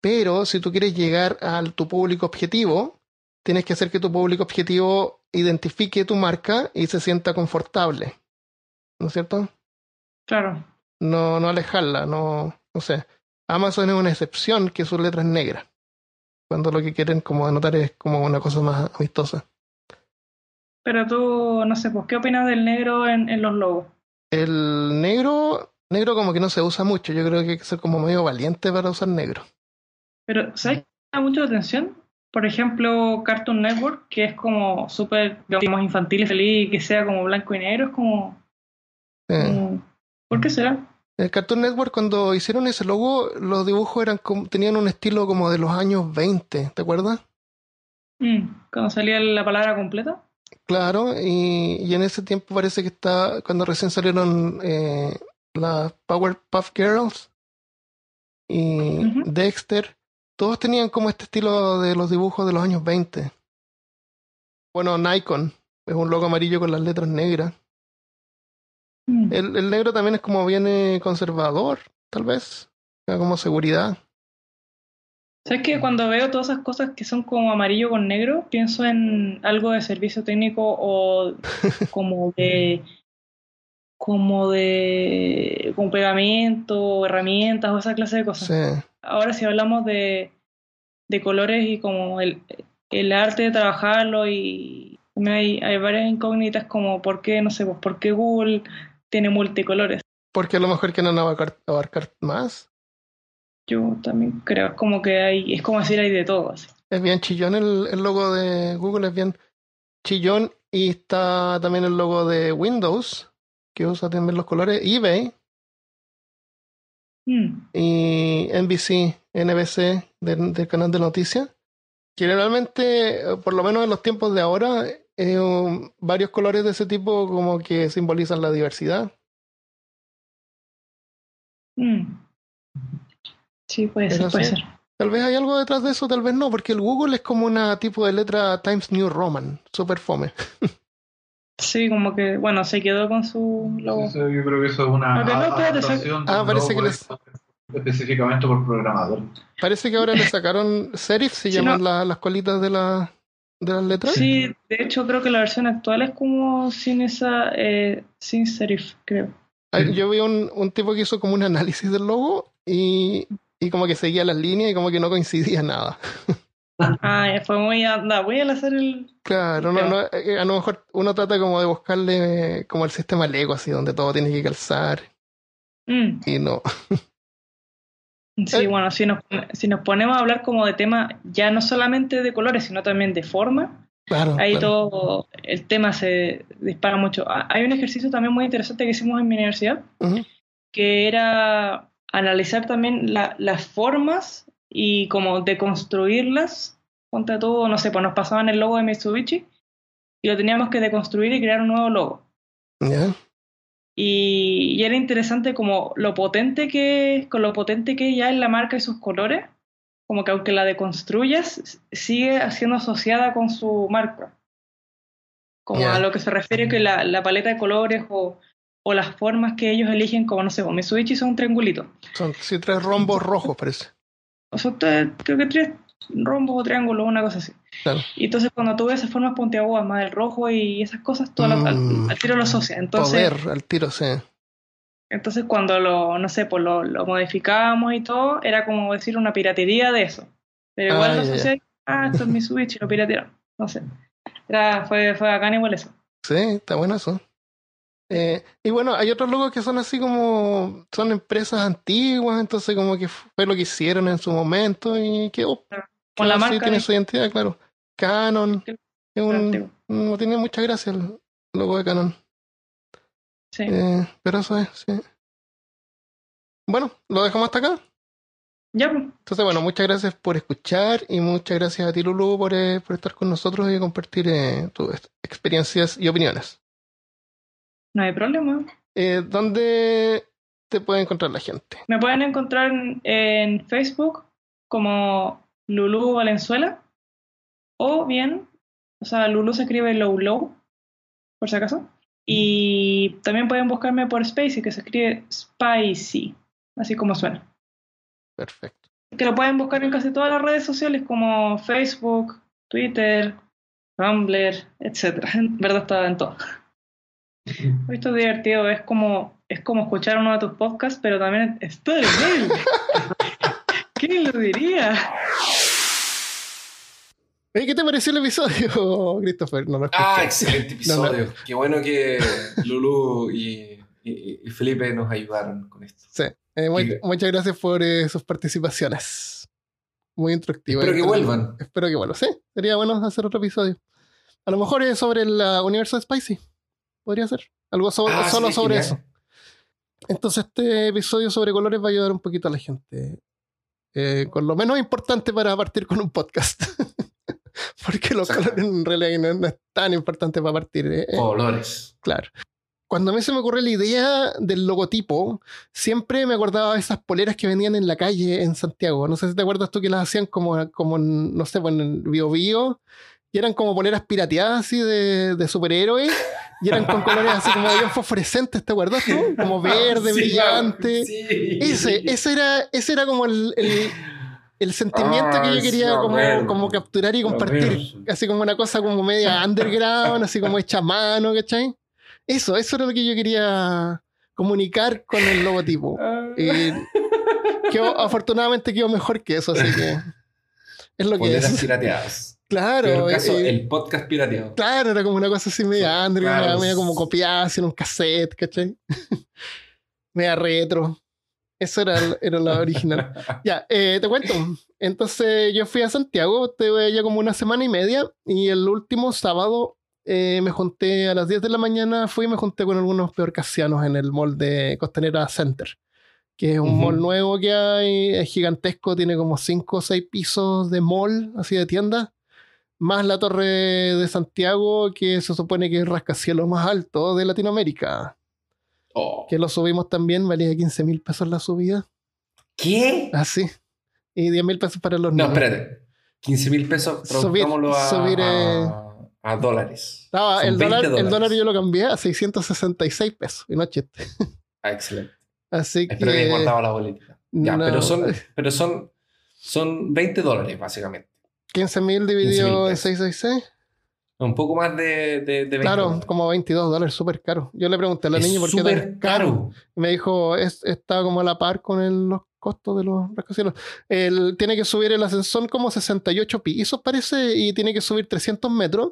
pero si tú quieres llegar a tu público objetivo, tienes que hacer que tu público objetivo identifique tu marca y se sienta confortable, ¿no es cierto? Claro. No, no alejarla, no, no sé. Amazon es una excepción que sus letras negras, cuando lo que quieren como anotar es como una cosa más amistosa. Pero tú, no sé, pues, ¿qué opinas del negro en, en los logos? El negro, negro como que no se usa mucho. Yo creo que hay que ser como medio valiente para usar negro. Pero, ¿sabes qué me llama mucho la atención? Por ejemplo, Cartoon Network, que es como súper, digamos, infantil y feliz, que sea como blanco y negro, es como... Eh, como- ¿Por qué será? El Cartoon Network cuando hicieron ese logo, los dibujos eran como, tenían un estilo como de los años 20, ¿te acuerdas? Mm, Cuando salía la palabra completa. Claro, y, y en ese tiempo parece que está, cuando recién salieron eh, las Powerpuff Girls y. Dexter, todos tenían como este estilo de los dibujos de los años 20. Bueno, Nikon es un logo amarillo con las letras negras. Mm. El, el negro también es como viene conservador, tal vez, como seguridad. ¿Sabes que cuando veo todas esas cosas que son como amarillo con negro, pienso en algo de servicio técnico o como de como de como pegamento, herramientas o esa clase de cosas. Sí. Ahora si hablamos de, de colores y como el, el arte de trabajarlo y hay, hay varias incógnitas como por qué, no sé, pues por qué Google tiene multicolores. Porque a lo mejor quieren abarcar, abarcar más. Yo también creo como que hay, es como decir hay de todo. así. Es bien chillón el, el logo de Google, es bien chillón. Y está también el logo de Windows, que usa también los colores eBay Mm. y NBC, NBC del, del canal de noticias. Generalmente, por lo menos en los tiempos de ahora, eh, um, varios colores de ese tipo como que simbolizan la diversidad. Mm. Sí, puede ser, puede sí. ser. Tal vez hay algo detrás de eso, tal vez no, porque el Google es como una tipo de letra Times New Roman, super fome. Sí, como que, bueno, se quedó con su logo. Eso, yo creo que eso es una Ok, no, a- espérate, adaptación Ah, parece que les- específicamente por programador. Parece que ahora le sacaron serif, se Sí, llaman no. la- las colitas de, la, de las letras. Sí, de hecho creo que la versión actual es como sin esa, eh, sin serif, creo. Yo vi un, un tipo que hizo como un análisis del logo y, y como que seguía las líneas y como que no coincidía nada. Ah, fue muy, anda, voy a hacer el... Claro, no, no, eh, a lo mejor uno trata como de buscarle eh, como el sistema Lego, así, donde todo tiene que calzar Mm, y no. sí, Eh. bueno, si nos, si nos ponemos a hablar como de tema ya no solamente de colores, sino también de forma, Claro, ahí claro. todo el tema se dispara mucho. Ah, Hay un ejercicio también muy interesante que hicimos en mi universidad, que era analizar también la- las formas y como deconstruirlas. Ponte todo, no sé, pues nos pasaban el logo de Mitsubishi y lo teníamos que deconstruir y crear un nuevo logo. Y, y era interesante como lo potente que es, con lo potente que ya es la marca y sus colores, como que aunque la deconstruyas, sigue siendo asociada con su marca. Como a lo que se refiere que la, la paleta de colores o, o las formas que ellos eligen, como no sé, pues Mitsubishi son un triangulito. Son sí, tres rombos rojos, parece. O sea, te- creo que tres, rombos o triángulos, una cosa así. Claro. Y entonces cuando tú ves esas formas puntiagudas, más el rojo y esas cosas, tú al, al- Mm. al tiro lo asocias. Entonces, Poder al tiro, sí. entonces cuando lo, no sé, pues lo, lo modificábamos y todo, era como decir una piratería de eso. Pero igual Ah, lo asocié, ah, esto es mi Switch y lo piratearon. No sé. Era, fue, fue bacán igual eso. Sí, está bueno eso. Eh, y bueno, hay otros logos que son así como, son empresas antiguas, entonces como que fue lo que hicieron en su momento y quedó. Con la marca tiene de- su identidad, claro. Canon, es un, no tiene mucha gracia el logo de Canon. Sí. Eh, pero eso es, sí. Bueno, lo dejamos hasta acá. Ya, pues. Entonces, bueno, muchas gracias por escuchar y muchas gracias a ti, Lulu, por, eh, por estar con nosotros y compartir eh, tus experiencias y opiniones. No hay problema. Eh, ¿Dónde te puede encontrar la gente? Me pueden encontrar en, en Facebook como Lulu Valenzuela o bien, o sea, Lulu se escribe Low Low, por si acaso. Y también pueden buscarme por Spacey, que se escribe Spicy, así como suena. Perfecto. Que lo pueden buscar en casi todas las redes sociales como Facebook, Twitter, Tumblr, etc. En verdad está en todo. Esto es divertido, es como, es como escuchar uno de tus podcasts, pero también está en él. ¿Quién lo diría? ¿Qué te pareció el episodio, Christopher? No lo. Ah, excelente No, no. episodio. Qué bueno que Lulu y, y- y Felipe nos ayudaron con esto. Sí. Eh. Muchas gracias por eh, sus participaciones. Muy instructivo. Espero que vuelvan. Espero que vuelvan. Sí, sería bueno hacer otro episodio. A lo mejor es sobre el uh, universo de Spicy. Podría ser. Algo Ah, solo sí, sobre genial. eso. Entonces, este episodio sobre colores va a ayudar un poquito a la gente. Eh, con lo menos importante para partir con un podcast. Porque los Exacto. colores en realidad no, es tan importante para partir. eh, eh, Colores. Claro. Cuando a mí se me ocurrió la idea del logotipo, siempre me acordaba de esas poleras que vendían en la calle en Santiago. No sé si te acuerdas tú que las hacían como, como en, no sé, pues en el Bio Bio, y eran como poleras pirateadas así de, de superhéroes, y eran con colores así como bien fosforescentes, ¿te acuerdas tú? Como verde, Sí, brillante. sí. Ese, ese era, ese era como el, el, el sentimiento que yo quería como, como capturar y compartir. Así como una cosa como media underground, así como hecha a mano, ¿cachai? Eso, eso era lo que yo quería comunicar con el logotipo. Ah. Y quedó- afortunadamente quedó mejor que eso, así que es lo que Poleras es. pirateadas. Claro, Peor caso, eh, el podcast pirateado. claro, era como una cosa así media underground, Claro. media como copiada así en un cassette, ¿cachai? media retro. Eso era, el- era la original. Ya, eh, te cuento. Entonces yo fui a Santiago, estuve ya como una semana y media, y el último sábado eh, me junté a las 10 de la mañana, fui y me junté con algunos peorcasianos en el mall de Costanera Center, que es un Ujú. mall nuevo que hay, es gigantesco, tiene como 5 o 6 pisos de mall, así de tienda, más la torre de Santiago, que se supone que es el rascacielos más alto de Latinoamérica, Oh. que lo subimos también, valía 15 mil pesos la subida, ¿Qué? así, y 10 mil pesos para los No, niños. espérate. 15 mil pesos, Subir- a, subir, eh, a, a dólares. Son el, 20 dólar, el dólar yo lo cambié a 666 pesos, y no chiste. Ah, excelente. Así que... Espero que hayas guardado la boletita. Ya, no, pero son, pero son, son 20 dólares, básicamente. 15 mil 15.000 dividido en pesos. 666. Un poco más de, de, de 20 Claro, como 22 dólares, súper caro. Yo le pregunté a la Es niña por qué tan súper caro. Y me dijo, es, está como a la par con el- los costos de los rascacielos. Él tiene que subir el ascensor como 68 pisos, parece, y tiene que subir 300 metros.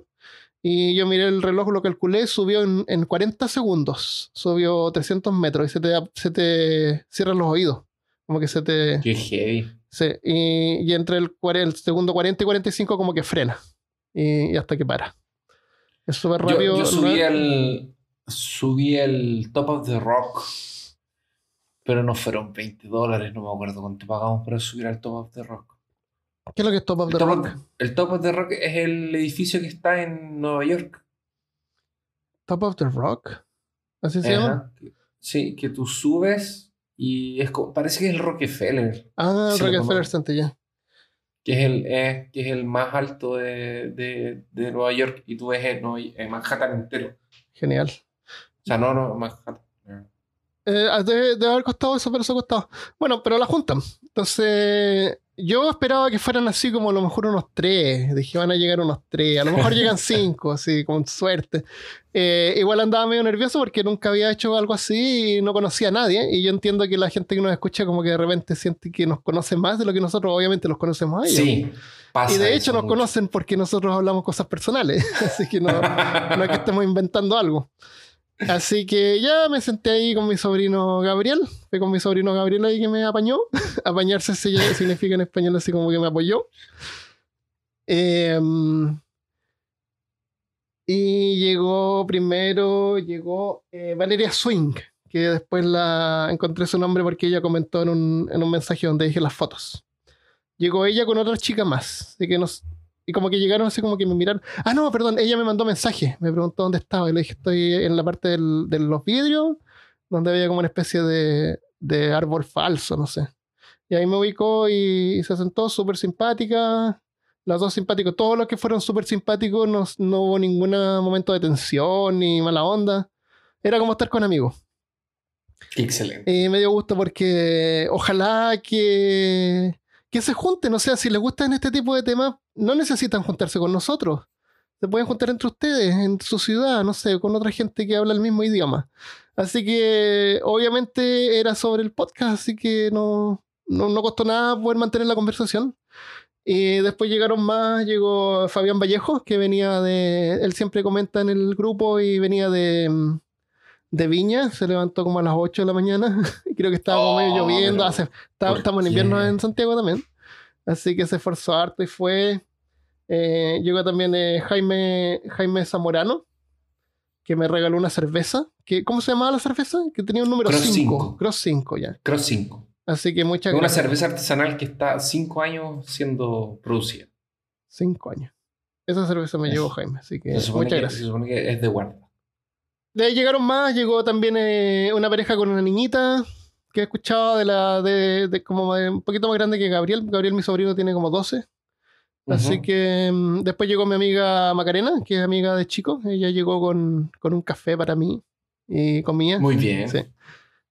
Y yo miré el reloj, lo calculé, subió en, en 40 segundos. Subió 300 metros y se te, se te cierran los oídos. Como que se te... Qué heavy. Sí, y, y entre el, el segundo 40 y 45 como que frena. Y, y hasta que para. Es súper Yo, rápido. yo subí, no- el, subí el Top of the Rock, pero no fueron 20 dólares, no me acuerdo cuánto pagamos para subir al Top of the Rock. ¿Qué es lo que es Top of El the Top, Rock? of, el Top of the Rock es el edificio que está en Nueva York. Top of the Rock. ¿Así se Ajá. llama? Sí, que tú subes y es como- parece que es el Rockefeller, Ah, Rockefeller ya. que es el, eh, que es el más alto de, de, de Nueva York y tú ves Nueva- en Manhattan entero. Genial. O sea, no, no, Manhattan. Eh, debe, debe haber costado eso, pero eso ha costado. Bueno, pero la juntan. Entonces, yo esperaba que fueran así como a lo mejor unos tres. Dije, van a llegar unos tres. A lo mejor llegan cinco, así, con suerte. Eh, igual andaba medio nervioso porque nunca había hecho algo así y no conocía a nadie. Y yo entiendo que la gente que nos escucha como que de repente siente que nos conoce más de lo que nosotros obviamente los conocemos a ellos. Sí, pasa Y de hecho nos mucho. conocen porque nosotros hablamos cosas personales. Así que no, no es que estemos inventando algo. Así que ya me senté ahí con mi sobrino Gabriel. Fue con mi sobrino Gabriel ahí que me apañó. Apañarse significa en español así como que me apoyó. Em, y llegó primero, llegó eh, Valeria Swing, que después la encontré su nombre porque ella comentó en un, en un mensaje donde dije las fotos llegó ella con otra chica más. Así que nos, y como que llegaron así como que me miraron. Ah, no, perdón, ella me mandó mensaje. Me preguntó dónde estaba. Y le dije, estoy en la parte del- de los vidrios, donde había como una especie de, de árbol falso, no sé. Y ahí me ubicó y, y se sentó súper simpática. Las dos simpáticos. Todos los que fueron súper simpáticos, no, no hubo ningún momento de tensión ni mala onda. Era como estar con amigos. Excelente. Y me dio gusto porque ojalá que, que se junten. O sea, si les gustan este tipo de temas, no necesitan juntarse con nosotros. Se pueden juntar entre ustedes, en su ciudad, no sé, con otra gente que habla el mismo idioma. Así que, obviamente, era sobre el podcast, así que no, no, no costó nada poder mantener la conversación. Y después llegaron más, llegó Fabián Vallejo, que venía de, él siempre comenta en el grupo y venía de, mm, de Viña, se levantó como a las 8 de la mañana, creo que estaba como medio Oh, lloviendo, pero, hace, está- ¿por estamos en invierno en Santiago también, así que se esforzó harto y fue. Eh, llegó también eh, Jaime, Jaime Zamorano, que me regaló una cerveza, que, ¿cómo se llamaba la cerveza? Que tenía un número Cross 5, cinco. Cross 5 ya. Cross 5. Así que muchas una gracias. cerveza artesanal que está 5 años siendo producida. 5 años. Esa cerveza me llevó Jaime, así que muchas que, gracias. se supone que es de guarda. De ahí llegaron más, llegó también eh, una pareja con una niñita que he escuchado de la de, de como de un poquito más grande que Gabriel. Gabriel, mi sobrino, tiene como 12. Así que mm, después llegó mi amiga Macarena, que es amiga de chico. Ella llegó con, con un café para mí y comía. Muy bien. Sí.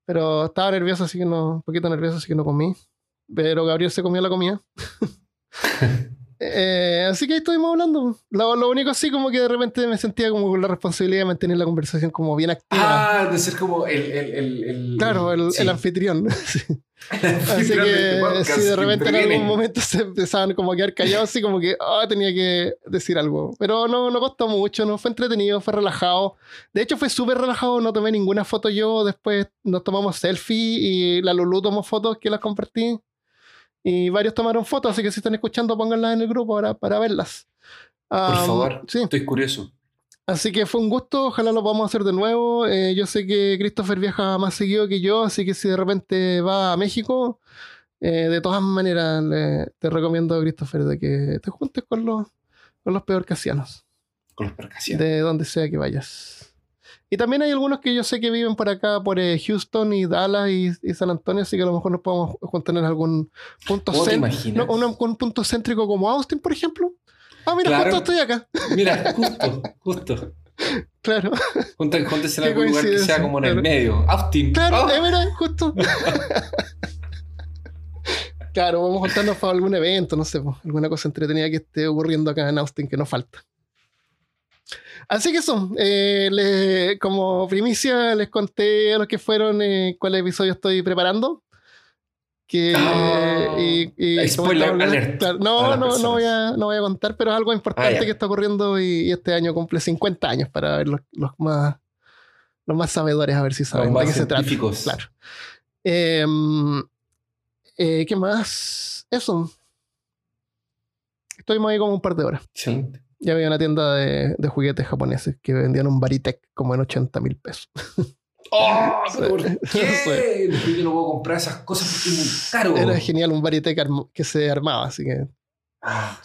Pero estaba nervioso, así que no, un poquito nervioso, así que no comí. Pero Gabriel se comió la comida. Eh, así que ahí estuvimos hablando. Lo, lo único así como que de repente me sentía como con la responsabilidad de mantener la conversación como bien activa. Ah, de ser como el. el, el, el- claro, el, sí. anfitrión. Sí. Así de este que si de que repente en algún momento se empezaban como a quedar callados, así como que ah, tenía que decir algo. Pero no, no costó mucho, no fue entretenido, fue relajado. De hecho, fue súper relajado, no tomé ninguna foto yo. Después nos tomamos selfie y la Lulu tomó fotos que las compartí. Y varios tomaron fotos, así que si están escuchando, pónganlas en el grupo para, para verlas. Por favor, Sí, estoy curioso. Así que fue un gusto, ojalá lo podamos hacer de nuevo. Eh, yo sé que Christopher viaja más seguido que yo, así que si de repente va a México, eh, de todas maneras le- te recomiendo, Christopher, de que te juntes con los, con los peor casianos, Con los percaciones. de donde sea que vayas. Y también hay algunos que yo sé que viven por acá, por eh, Houston y Dallas y, y San Antonio, así que a lo mejor nos podemos en algún punto ¿Cómo te céntrico. No, un, un punto céntrico como Austin, por ejemplo. Ah, mira, Claro. justo estoy acá. Mira, justo, justo. Claro. Júntense en algún lugar que sea como en el medio. Austin. Claro, Oh. eh, mira, justo. claro, vamos a juntarnos para algún evento, no sé, alguna cosa entretenida que esté ocurriendo acá en Austin que nos falta. Así que eso, eh, como primicia les conté a los que fueron eh, cuál episodio estoy preparando. Que, Ah. y, y- Spoiler alert claro, no, no, no, voy a, no voy a contar, pero es algo importante Ah, que está ocurriendo y, y este año cumple 50 años para ver los, los más los más sabedores a ver si saben de qué se trata. Claro. Eh, eh, ¿Qué más? Eso. Estuvimos ahí como un par de horas. Excelente. Ya había una tienda de, de juguetes japoneses que vendían un Baritec como en 80 mil pesos. ¡Oh! Sí. ¿Por Sí. qué? Yo no puedo comprar esas cosas porque es muy caro. Era genial un Baritec que se armaba, así que Ah,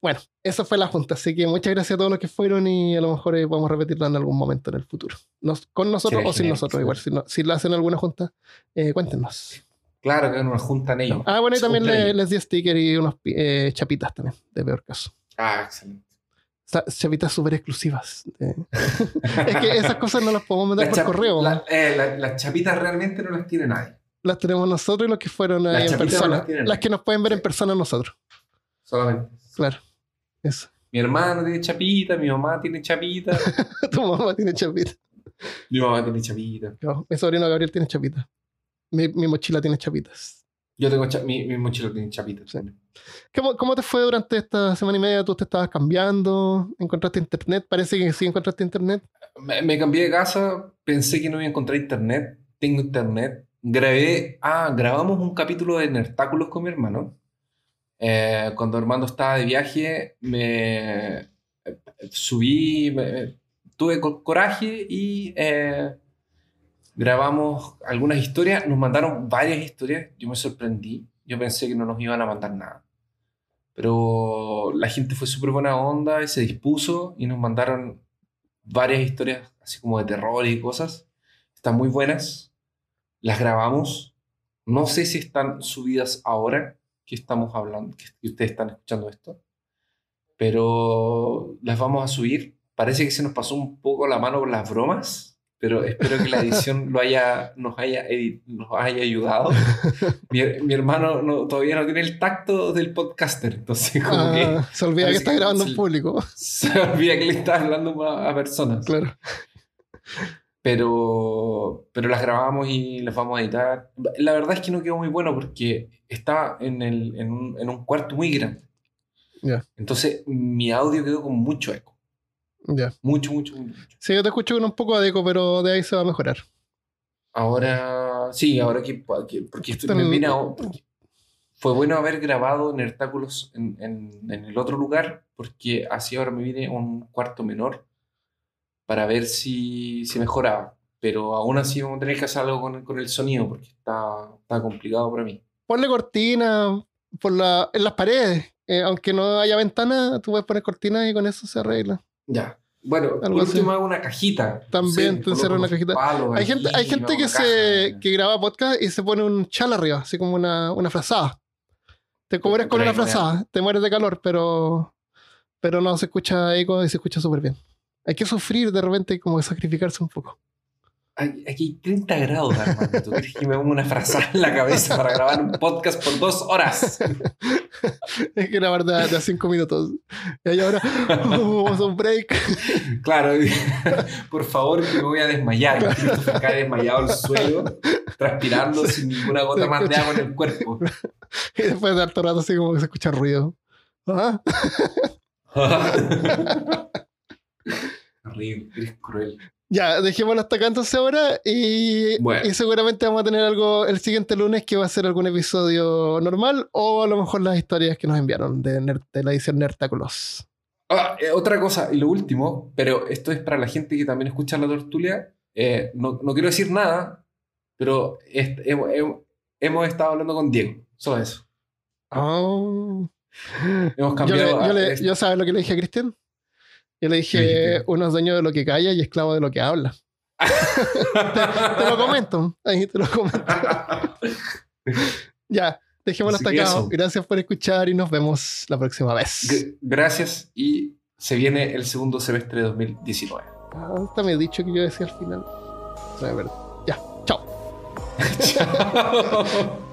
Bueno, esa fue la junta, así que muchas gracias a todos los que fueron y a lo mejor eh, podemos repetirla en algún momento en el futuro. Nos- con nosotros o sin nosotros, igual. Si, no, si la hacen alguna junta, eh, cuéntenos. claro que nos juntan ellos. Ah, bueno, y también juntan le- ellos. les di sticker y unos eh, chapitas también, de peor caso. Ah, excelente. Chapitas súper exclusivas. eh. es que esas cosas no las podemos mandar Las por correo. la- eh, la- las chapitas realmente no las tiene nadie. las tenemos nosotros y los que fueron Las ahí en chapitas persona. las. Las que nos pueden ver en persona nosotros. Solamente. Claro. Eso. Mi hermano tiene chapita, mi mamá tiene chapita, tu mamá tiene chapita. mi mamá tiene chapita. No, mi sobrino Gabriel tiene chapita. Mi, mi mochila tiene chapitas. Yo tengo mi, mi mochila tiene chapitas. Sí. ¿Cómo, ¿Cómo te fue durante esta semana y media? ¿Tú te estabas cambiando? ¿Encontraste internet? Parece que sí encontraste internet. Me, me cambié de casa, pensé que no iba a encontrar internet. Tengo internet. Grabé, ah, grabamos un capítulo de Nertáculos con mi hermano. Eh, cuando Armando estaba de viaje, me eh, subí, me- tuve co- coraje y eh, grabamos algunas historias. Nos mandaron varias historias. Yo me sorprendí. Yo pensé que no nos iban a mandar nada. Pero la gente fue súper buena onda y se dispuso y nos mandaron varias historias así como de terror y cosas. Están muy buenas. Las grabamos. No sé si están subidas ahora que estamos hablando, que ustedes están escuchando esto. Pero las vamos a subir. Parece que se nos pasó un poco la mano con las bromas, pero espero que la edición lo haya, nos, haya, nos haya ayudado. Mi, mi hermano no- todavía no tiene el tacto del podcaster, entonces como que Ah, se olvida que que grabando en público. se olvida que le está hablando a, a personas. Claro. Pero, pero las grabamos y las vamos a editar. La verdad es que no quedó muy bueno porque estaba en, el, en, un, en un cuarto muy grande. Entonces mi audio quedó con mucho eco. Ya. Mucho, mucho, mucho. Sí, yo te escucho con un poco de eco, pero de ahí se va a mejorar. Ahora, sí, ahora que, que- porque esto me a- porque fue bueno haber grabado Nertáculos en, en, en el otro lugar, porque así ahora me viene un cuarto menor para ver si, si mejoraba. Pero aún así vamos a tener que hacer algo con, con el sonido, porque está, está complicado para mí. Ponle cortina por la, en las paredes. Eh, aunque no haya ventana, tú puedes poner cortinas y con eso se arregla. Ya. Bueno, Algo así. último hago una cajita. También te coloco encerro una cajita. Hay gente, hay gente que, se, que graba podcast y se pone un chal arriba, así como una, una frazada. Te cubres con una frazada, te mueres de calor, pero, pero no se escucha eco y se escucha súper bien. Hay que sufrir de repente y como sacrificarse un poco. Aquí hay 30 grados, Armando. ¿Tú crees que me pongo una frazada en la cabeza para grabar un podcast por dos horas? Hay que grabar de, de cinco minutos. Y ahí ahora, oh, vamos a un break. Claro, por favor, que me voy a desmayar. Christopher cae desmayado al suelo, transpirando sin ninguna gota Se más de agua en el cuerpo. Y después de harto rato así como que se escucha ruido. ¿Ah? Horrible, eres cruel. Ya, dejémoslo hasta acá entonces ahora y, Bueno. y seguramente vamos a tener algo el siguiente lunes que va a ser algún episodio normal o a lo mejor las historias que nos enviaron de, la edición Nertáculos. Ah, eh, otra cosa, y lo último, pero esto es para la gente que también escucha la tortulia. eh, no, no quiero decir nada, pero est- hemos, estado hablando con Diego. Solo eso. Oh. Hemos Yo, le- cambiado. yo, a- le- es- yo sabes lo que le dije a Cristian. Yo le ¿Qué dije, uno es dueño de lo que calla y esclavo de lo que habla. Te lo comento, ahí te lo comento. Ya, dejémoslo hasta acá. eso. Gracias por escuchar y nos vemos la próxima vez. G- Gracias y se viene el segundo semestre de 2019. Ah, hasta me he dicho que yo decía al final. Ya, chao. Chao.